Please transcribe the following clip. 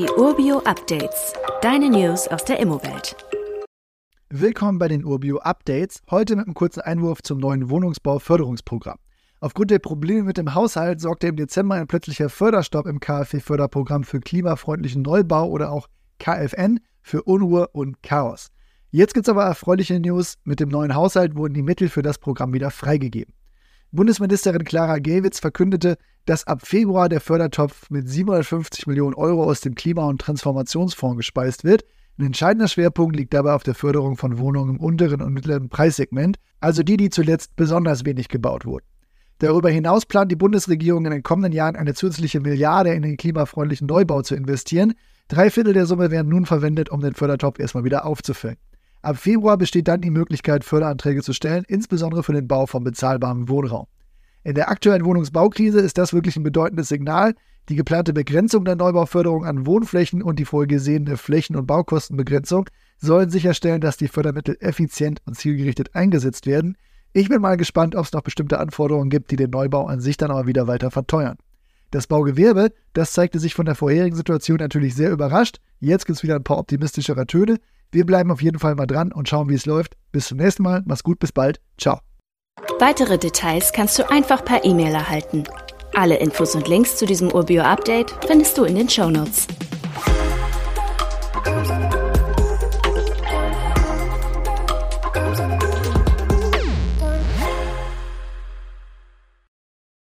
Die Urbio Updates. Deine News aus der Immowelt. Willkommen bei den Urbio Updates. Heute mit einem kurzen Einwurf zum neuen Wohnungsbauförderungsprogramm. Aufgrund der Probleme mit dem Haushalt sorgte im Dezember ein plötzlicher Förderstopp im KfW-Förderprogramm für klimafreundlichen Neubau oder auch KFN für Unruhe und Chaos. Jetzt gibt es aber erfreuliche News. Mit dem neuen Haushalt wurden die Mittel für das Programm wieder freigegeben. Bundesministerin Clara Gewitz verkündete, dass ab Februar der Fördertopf mit 750 Millionen Euro aus dem Klima- und Transformationsfonds gespeist wird. Ein entscheidender Schwerpunkt liegt dabei auf der Förderung von Wohnungen im unteren und mittleren Preissegment, also die, die zuletzt besonders wenig gebaut wurden. Darüber hinaus plant die Bundesregierung in den kommenden Jahren eine zusätzliche Milliarde in den klimafreundlichen Neubau zu investieren. Drei Viertel der Summe werden nun verwendet, um den Fördertopf erstmal wieder aufzufüllen. Ab Februar besteht dann die Möglichkeit, Förderanträge zu stellen, insbesondere für den Bau von bezahlbarem Wohnraum. In der aktuellen Wohnungsbaukrise ist das wirklich ein bedeutendes Signal. Die geplante Begrenzung der Neubauförderung an Wohnflächen und die vorgesehene Flächen- und Baukostenbegrenzung sollen sicherstellen, dass die Fördermittel effizient und zielgerichtet eingesetzt werden. Ich bin mal gespannt, ob es noch bestimmte Anforderungen gibt, die den Neubau an sich dann aber wieder weiter verteuern. Das Baugewerbe, das zeigte sich von der vorherigen Situation natürlich sehr überrascht. Jetzt gibt es wieder ein paar optimistischere Töne. Wir bleiben auf jeden Fall mal dran und schauen, wie es läuft. Bis zum nächsten Mal. Mach's gut, bis bald. Ciao. Weitere Details kannst du einfach per E-Mail erhalten. Alle Infos und Links zu diesem Urbio-Update findest du in den Show Notes.